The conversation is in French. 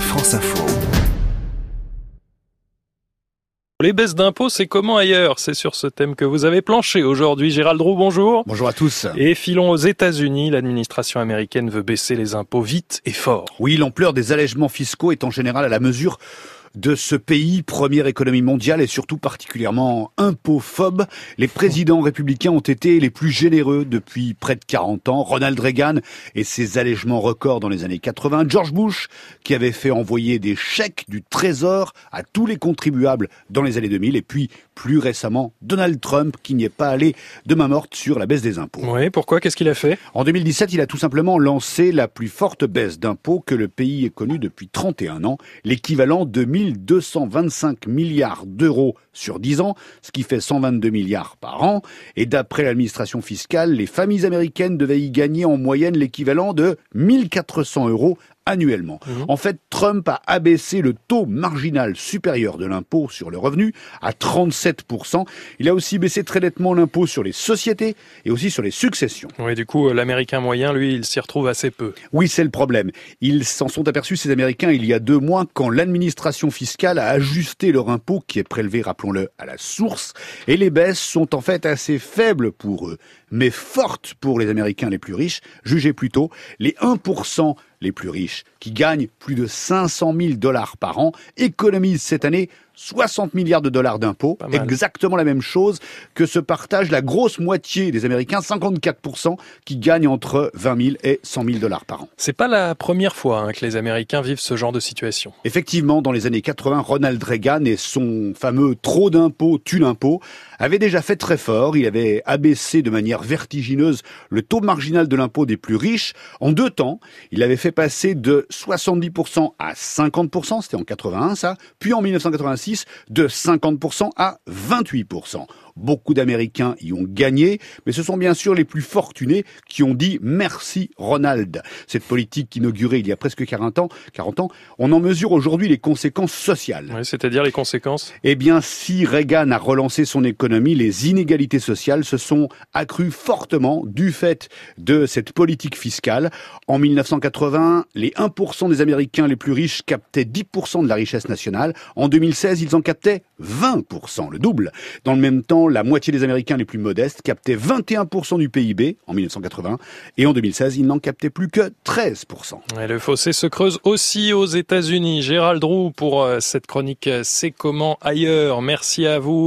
France Info. Les baisses d'impôts, c'est comment ailleurs? C'est sur ce thème que vous avez planché aujourd'hui. Gérald Roux, bonjour. Bonjour à tous. Et filons aux États-Unis. L'administration américaine veut baisser les impôts vite et fort. Oui, l'ampleur des allègements fiscaux est en général à la mesure de ce pays, première économie mondiale et surtout particulièrement impophobe. Les présidents républicains ont été les plus généreux depuis près de 40 ans. Ronald Reagan et ses allègements records dans les années 80. George Bush, qui avait fait envoyer des chèques du trésor à tous les contribuables dans les années 2000. Et puis, plus récemment, Donald Trump, qui n'y est pas allé de main morte sur la baisse des impôts. Oui, pourquoi? Qu'est-ce qu'il a fait? En 2017, il a tout simplement lancé la plus forte baisse d'impôts que le pays ait connue depuis 31 ans, l'équivalent de 1000 1225 milliards d'euros sur 10 ans, ce qui fait 122 milliards par an. Et d'après l'administration fiscale, les familles américaines devaient y gagner en moyenne l'équivalent de 1400 euros annuellement. Mhm. En fait, Trump a abaissé le taux marginal supérieur de l'impôt sur le revenu à 37%. Il a aussi baissé très nettement l'impôt sur les sociétés et aussi sur les successions. Oui, du coup, l'Américain moyen, lui, il s'y retrouve assez peu. Oui, c'est le problème. Ils s'en sont aperçus, ces Américains, il y a deux mois, quand l'administration fiscale a ajusté leur impôt, qui est prélevé, rappelons-le, à la source, et les baisses sont en fait assez faibles pour eux, mais fortes pour les Américains les plus riches. Jugez plutôt, les 1% les plus riches, qui gagnent plus de 500 000 dollars par an, économisent cette année 60 milliards de dollars d'impôts, exactement la même chose que se partage la grosse moitié des Américains, 54%, qui gagnent entre 20 000 et 100 000 dollars par an. C'est pas la première fois hein, que les Américains vivent ce genre de situation. Effectivement, dans les années 80, Ronald Reagan et son fameux trop d'impôts tue l'impôt avaient déjà fait très fort. Il avait abaissé de manière vertigineuse le taux marginal de l'impôt des plus riches. En deux temps, il avait fait passer de 70% à 50%, c'était en 81 ça, puis en 1986 de 50% à 28%. Beaucoup d'Américains y ont gagné, mais ce sont bien sûr les plus fortunés qui ont dit merci Ronald. Cette politique inaugurée il y a presque 40 ans, 40 ans on en mesure aujourd'hui les conséquences sociales. C'est-à-dire les conséquences? Eh bien, si Reagan a relancé son économie, les inégalités sociales se sont accrues fortement du fait de cette politique fiscale. En 1980, les 1% des Américains les plus riches captaient 10% de la richesse nationale. En 2016, ils en captaient 20%, le double. Dans le même temps, la moitié des Américains les plus modestes captaient 21% du PIB en 1980 et en 2016, ils n'en captaient plus que 13%. Et le fossé se creuse aussi aux États-Unis. Gérald Roux pour euh, cette chronique C'est comment ailleurs. Merci à vous.